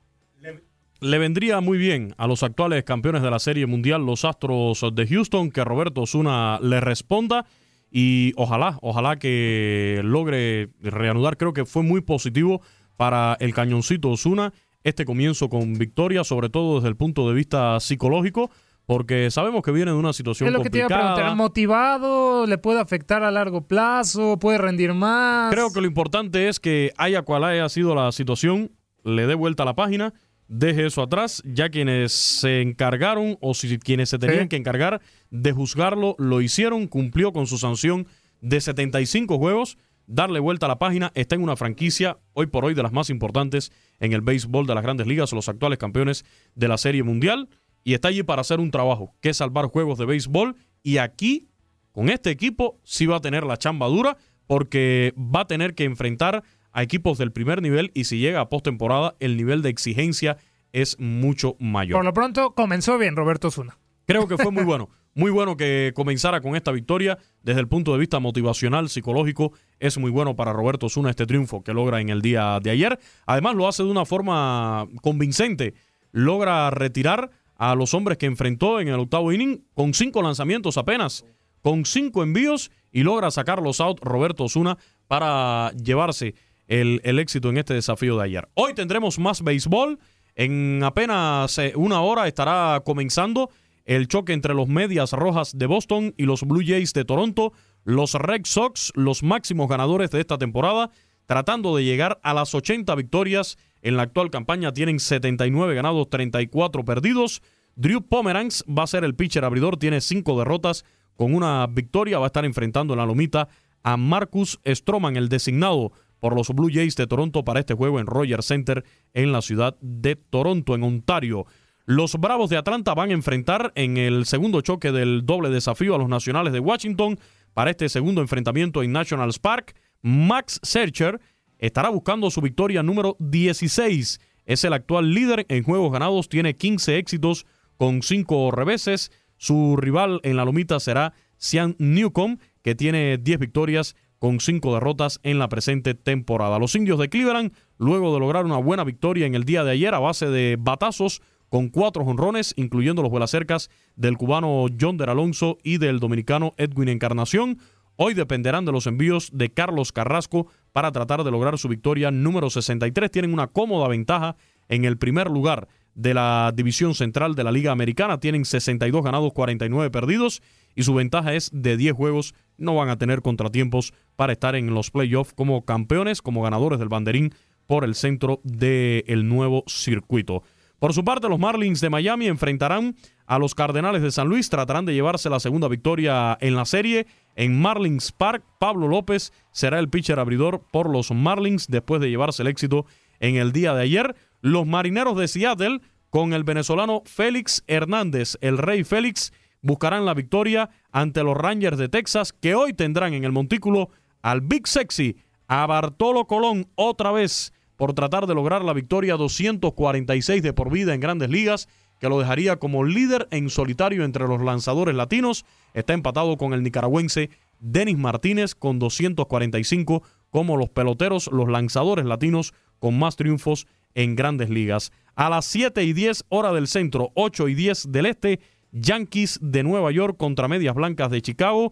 le vendría muy bien a los actuales campeones de la Serie Mundial, los Astros de Houston, que Roberto Osuna le responda y ojalá, ojalá que logre reanudar. Creo que fue muy positivo para el cañoncito Osuna este comienzo con victoria, sobre todo desde el punto de vista psicológico. Porque sabemos que viene de una situación es lo complicada. Que te iba a preguntar, motivado, le puede afectar a largo plazo, puede rendir más. Creo que lo importante es que haya cual haya sido la situación, le dé vuelta a la página deje eso atrás. Ya quienes se encargaron o si quienes se tenían que encargar de juzgarlo lo hicieron, cumplió con su sanción de 75 juegos. Darle vuelta a la página, está en una franquicia hoy por hoy de las más importantes en el béisbol de las grandes ligas, los actuales campeones de la Serie Mundial, y está allí para hacer un trabajo, que es salvar juegos de béisbol. Y aquí, con este equipo, sí va a tener la chamba dura, porque va a tener que enfrentar a equipos del primer nivel y si llega a postemporada, el nivel de exigencia es mucho mayor. Por lo pronto, comenzó bien Roberto Zuna. Creo que fue muy bueno. Muy bueno que comenzara con esta victoria. Desde el punto de vista motivacional, psicológico, es muy bueno para Roberto Zuna este triunfo que logra en el día de ayer. Además, lo hace de una forma convincente. Logra retirar a los hombres que enfrentó en el octavo inning con cinco lanzamientos apenas, con cinco envíos y logra sacar los out Roberto Zuna para llevarse el, éxito en este desafío de ayer. Hoy tendremos más béisbol. En apenas eh, una hora estará comenzando el choque entre los Medias Rojas de Boston y los Blue Jays de Toronto. Los Red Sox, los máximos ganadores de esta temporada, tratando de llegar a las 80 victorias. En la actual campaña tienen 79 ganados, 34 perdidos. Drew Pomeranz va a ser el pitcher abridor, tiene 5 derrotas con una victoria. Va a estar enfrentando en la lomita a Marcus Stroman, el designado por los Blue Jays de Toronto para este juego en Rogers Center en la ciudad de Toronto, en Ontario. Los Bravos de Atlanta van a enfrentar en el segundo choque del doble desafío a los Nacionales de Washington para este segundo enfrentamiento en Nationals Park. Max Searcher estará buscando su victoria número 16. Es el actual líder en juegos ganados, tiene 15 éxitos con 5 reveses. Su rival en la lomita será Sean Newcomb, que tiene 10 victorias con 5 derrotas en la presente temporada. Los indios de Cleveland, luego de lograr una buena victoria en el día de ayer a base de batazos, con cuatro jonrones, incluyendo los vuelacercas del cubano John Der Alonso y del dominicano Edwin Encarnación. Hoy dependerán de los envíos de Carlos Carrasco para tratar de lograr su victoria número 63. Tienen una cómoda ventaja en el primer lugar de la división central de la Liga Americana. Tienen 62 ganados, 49 perdidos y su ventaja es de 10 juegos. No van a tener contratiempos para estar en los playoffs como campeones, como ganadores del banderín por el centro del nuevo circuito. Por su parte, los Marlins de Miami enfrentarán a los Cardenales de San Luis. Tratarán de llevarse la segunda victoria en la serie. En Marlins Park, Pablo López será el pitcher abridor por los Marlins después de llevarse el éxito en el día de ayer. Los Marineros de Seattle, con el venezolano Félix Hernández, el Rey Félix, buscarán la victoria ante los Rangers de Texas, que hoy tendrán en el montículo al Big Sexy, a Bartolo Colón otra vez por tratar de lograr la victoria 246 de por vida en grandes ligas, que lo dejaría como líder en solitario entre los lanzadores latinos. Está empatado con el nicaragüense Denis Martínez con 245 como los peloteros, los lanzadores latinos con más triunfos en grandes ligas. A las 7 y 10 hora del centro, 8 y 10 del este, Yankees de Nueva York contra Medias Blancas de Chicago.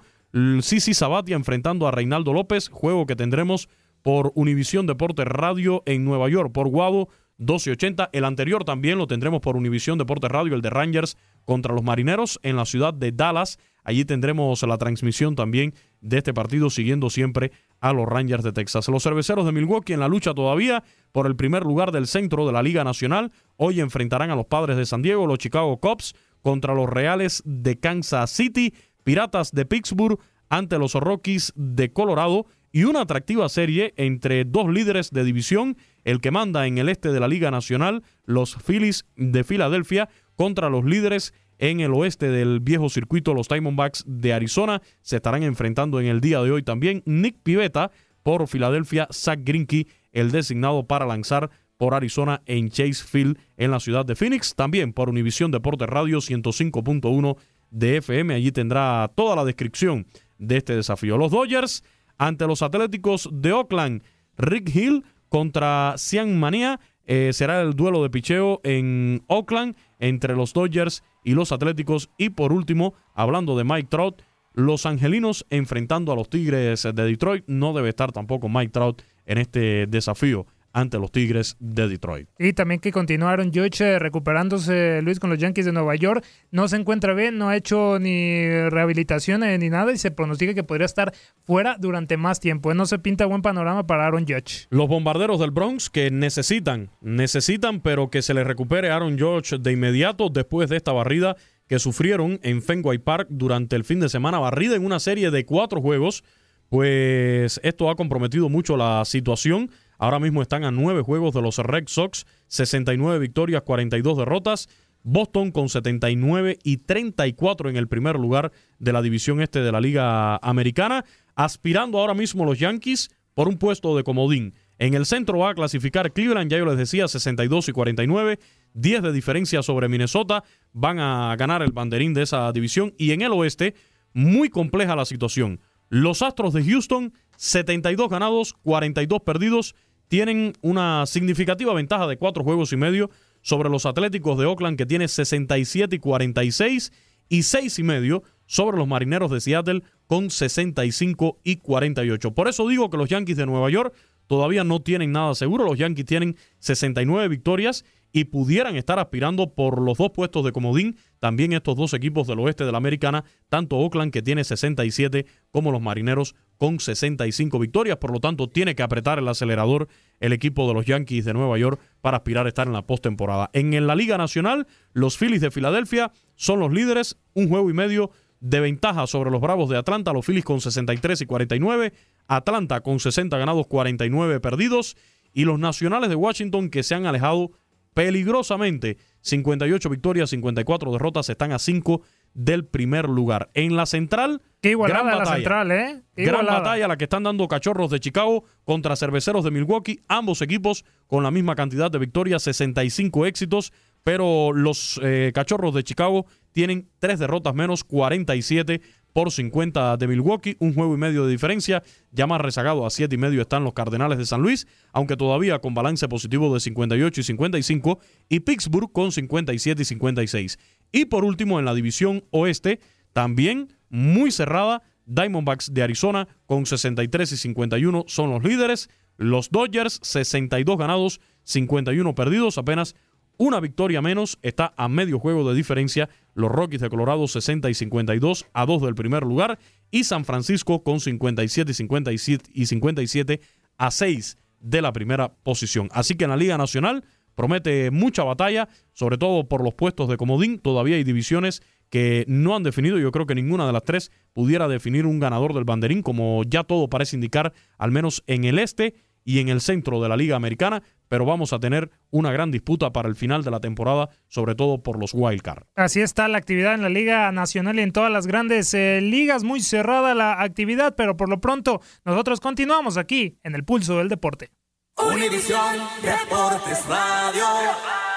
Sisi Sabatia enfrentando a Reinaldo López, juego que tendremos por Univisión Deporte Radio en Nueva York, por Guado 1280. El anterior también lo tendremos por Univisión Deporte Radio, el de Rangers contra los Marineros en la ciudad de Dallas. Allí tendremos la transmisión también de este partido, siguiendo siempre a los Rangers de Texas. Los cerveceros de Milwaukee en la lucha todavía por el primer lugar del centro de la Liga Nacional. Hoy enfrentarán a los padres de San Diego, los Chicago Cubs, contra los Reales de Kansas City, Piratas de Pittsburgh ante los Rockies de Colorado y una atractiva serie entre dos líderes de división, el que manda en el este de la Liga Nacional, los Phillies de Filadelfia, contra los líderes en el oeste del viejo circuito, los Diamondbacks de Arizona. Se estarán enfrentando en el día de hoy también Nick Pivetta por Filadelfia, Zach Greinke, el designado para lanzar por Arizona en Chase Field en la ciudad de Phoenix. También por Univisión Deporte Radio 105.1 de FM. Allí tendrá toda la descripción de este desafío. Los Dodgers ante los Atléticos de Oakland. Rick Hill contra Cian Manía. Eh, será el duelo de picheo en Oakland entre los Dodgers y los Atléticos. Y por último, hablando de Mike Trout, los Angelinos enfrentando a los Tigres de Detroit. No debe estar tampoco Mike Trout en este desafío ante los Tigres de Detroit. Y también que continuaron George recuperándose Luis con los Yankees de Nueva York. No se encuentra bien, no ha hecho ni rehabilitación ni nada y se pronostica que podría estar fuera durante más tiempo. No se pinta buen panorama para Aaron Judge. Los bombarderos del Bronx que necesitan, necesitan, pero que se les recupere Aaron Judge de inmediato después de esta barrida que sufrieron en Fenway Park durante el fin de semana, barrida en una serie de cuatro juegos. Pues esto ha comprometido mucho la situación Ahora mismo están a nueve juegos de los Red Sox, 69 victorias, 42 derrotas. Boston con 79 y 34 en el primer lugar de la división este de la Liga Americana, aspirando ahora mismo los Yankees por un puesto de comodín. En el centro va a clasificar Cleveland, ya yo les decía, 62 y 49, 10 de diferencia sobre Minnesota, van a ganar el banderín de esa división y en el oeste, muy compleja la situación. Los Astros de Houston, 72 ganados, 42 perdidos, tienen una significativa ventaja de cuatro juegos y medio sobre los Atléticos de Oakland que tiene 67 y 46 y seis y medio sobre los Marineros de Seattle con 65 y 48. Por eso digo que los Yankees de Nueva York todavía no tienen nada seguro. Los Yankees tienen 69 victorias y pudieran estar aspirando por los dos puestos de comodín también estos dos equipos del oeste de la Americana, tanto Oakland que tiene 67 como los Marineros con 65 victorias, por lo tanto tiene que apretar el acelerador el equipo de los Yankees de Nueva York para aspirar a estar en la postemporada. En la Liga Nacional, los Phillies de Filadelfia son los líderes, un juego y medio de ventaja sobre los Bravos de Atlanta, los Phillies con 63 y 49, Atlanta con 60 ganados, 49 perdidos y los Nacionales de Washington que se han alejado peligrosamente, 58 victorias, 54 derrotas, están a 5 del primer lugar. En la central, Qué igualada gran la batalla. central, ¿eh? Qué Gran igualada. batalla la que están dando Cachorros de Chicago contra Cerveceros de Milwaukee. Ambos equipos con la misma cantidad de victorias, 65 éxitos, pero los eh, Cachorros de Chicago tienen tres derrotas menos, 47 por 50 de Milwaukee, un juego y medio de diferencia. Ya más rezagado a 7 y medio están los Cardenales de San Luis, aunque todavía con balance positivo de 58 y 55, y Pittsburgh con 57 y 56. Y por último, en la división oeste, también muy cerrada, Diamondbacks de Arizona con 63 y 51 son los líderes. Los Dodgers, 62 ganados, 51 perdidos, apenas una victoria menos, está a medio juego de diferencia. Los Rockies de Colorado 60 y 52 a 2 del primer lugar. Y San Francisco con 57 y 57 y 57 a 6 de la primera posición. Así que en la Liga Nacional promete mucha batalla, sobre todo por los puestos de comodín. Todavía hay divisiones que no han definido. Yo creo que ninguna de las tres pudiera definir un ganador del banderín, como ya todo parece indicar, al menos en el este y en el centro de la Liga Americana. Pero vamos a tener una gran disputa para el final de la temporada, sobre todo por los wild card. Así está la actividad en la Liga Nacional y en todas las grandes eh, ligas. Muy cerrada la actividad, pero por lo pronto nosotros continuamos aquí en el pulso del deporte. Univisión Deportes Radio.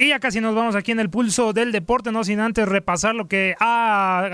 Y ya casi nos vamos aquí en el pulso del deporte, no sin antes repasar lo que ha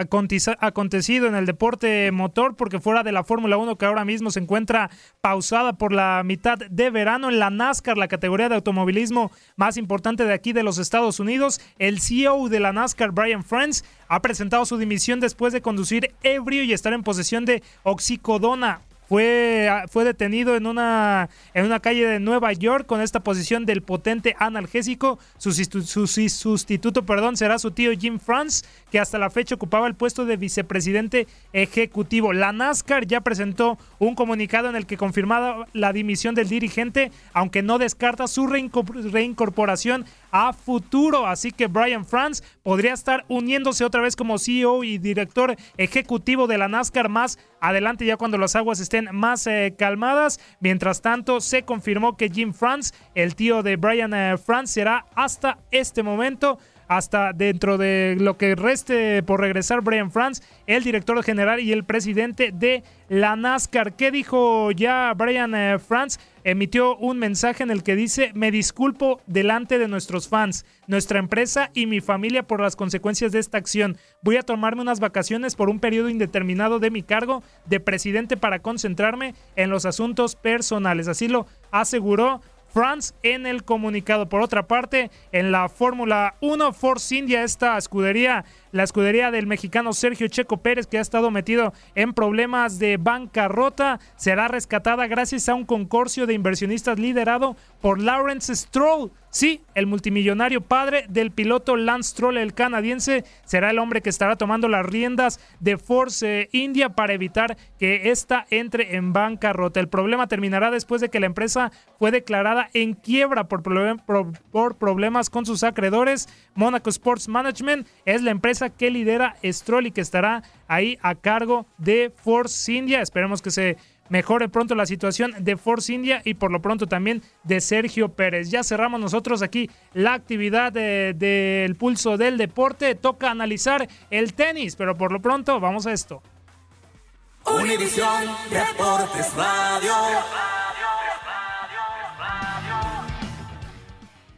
acontecido en el deporte motor, porque fuera de la Fórmula 1 que ahora mismo se encuentra pausada por la mitad de verano en la NASCAR, la categoría de automovilismo más importante de aquí de los Estados Unidos, el CEO de la NASCAR, Brian Friends, ha presentado su dimisión después de conducir ebrio y estar en posesión de oxicodona. Fue, fue detenido en una, en una calle de Nueva York con esta posición del potente analgésico. Su, sustituto perdón, será su tío Jim France, que hasta la fecha ocupaba el puesto de vicepresidente ejecutivo. La NASCAR ya presentó un comunicado en el que confirmaba la dimisión del dirigente, aunque no descarta su reinco- reincorporación a futuro. Así que Brian France podría estar uniéndose otra vez como CEO y director ejecutivo de la NASCAR más adelante ya cuando las aguas estén más eh, calmadas. Mientras tanto, se confirmó que Jim France, el tío de Brian eh, France, será hasta este momento hasta dentro de lo que reste por regresar Brian France, el director general y el presidente de la NASCAR. ¿Qué dijo ya Brian eh, France? Emitió un mensaje en el que dice, me disculpo delante de nuestros fans, nuestra empresa y mi familia por las consecuencias de esta acción. Voy a tomarme unas vacaciones por un periodo indeterminado de mi cargo de presidente para concentrarme en los asuntos personales. Así lo aseguró France en el comunicado. Por otra parte, en la Fórmula 1, Force India, esta escudería, la escudería del mexicano Sergio Checo Pérez, que ha estado metido en problemas de bancarrota, será rescatada gracias a un concorcio de inversionistas liderado por Lawrence Stroll. Sí, el multimillonario padre del piloto Lance Stroll, el canadiense, será el hombre que estará tomando las riendas de Force India para evitar que ésta entre en bancarrota. El problema terminará después de que la empresa fue declarada en quiebra por- por problemas con sus acreedores. Monaco Sports Management es la empresa que lidera Stroll y que estará ahí a cargo de Force India. Esperemos que se mejore pronto la situación de Force India y por lo pronto también de Sergio Pérez. Ya cerramos nosotros aquí la actividad de- del pulso del deporte. Toca analizar el tenis, pero por lo pronto vamos a esto. Univisión Deportes Radio.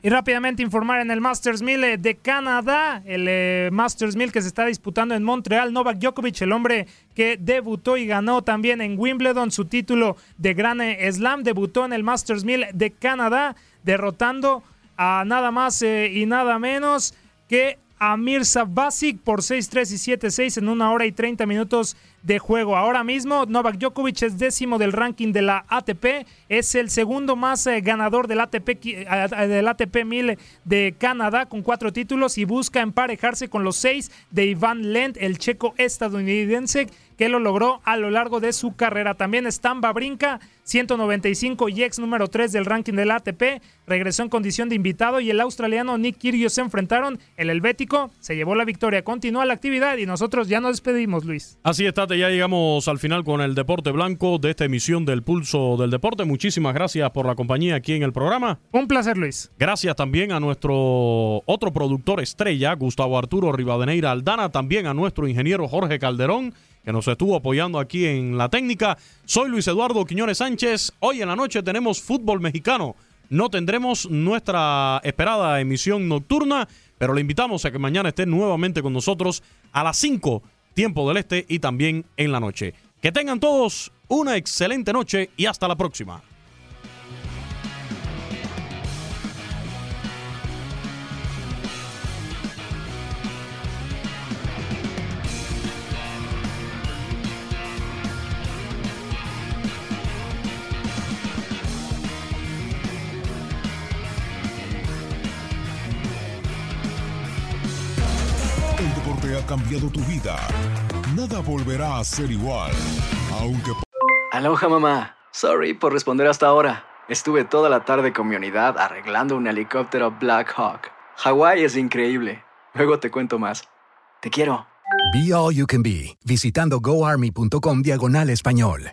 Y rápidamente informar en el Masters 1000 eh, de Canadá, el eh, Masters 1000 que se está disputando en Montreal, Novak Djokovic, el hombre que debutó y ganó también en Wimbledon su título de Gran Slam, debutó en el Masters 1000 de Canadá, derrotando a nada más eh, y nada menos que a Mirza Basic por 6-3 y 7-6 en una hora y 30 minutos de juego. Ahora mismo Novak Djokovic es décimo del ranking de la ATP, es el segundo más eh, ganador del ATP, eh, del ATP 1000 de Canadá con cuatro títulos y busca emparejarse con los seis de Iván Lent, el checo estadounidense que lo logró a lo largo de su carrera. También Stamba Brinca, 195 y ex número 3 del ranking del ATP, regresó en condición de invitado y el australiano Nick Kyrgios se enfrentaron. El helvético se llevó la victoria, continúa la actividad y nosotros ya nos despedimos, Luis. Así está, ya llegamos al final con el deporte blanco de esta emisión del Pulso del Deporte. Muchísimas gracias por la compañía aquí en el programa. Un placer, Luis. Gracias también a nuestro otro productor estrella, Gustavo Arturo Rivadeneira Aldana, también a nuestro ingeniero Jorge Calderón que nos estuvo apoyando aquí en la técnica. Soy Luis Eduardo Quiñones Sánchez. Hoy en la noche tenemos fútbol mexicano. No tendremos nuestra esperada emisión nocturna, pero le invitamos a que mañana esté nuevamente con nosotros a las 5, tiempo del este y también en la noche. Que tengan todos una excelente noche y hasta la próxima. Ha cambiado tu vida. Nada volverá a ser igual. Aunque... Aloha mamá. Sorry por responder hasta ahora. Estuve toda la tarde con mi unidad arreglando un helicóptero Black Hawk. Hawái es increíble. Luego te cuento más. Te quiero. Be All You Can Be, visitando goarmy.com diagonal español.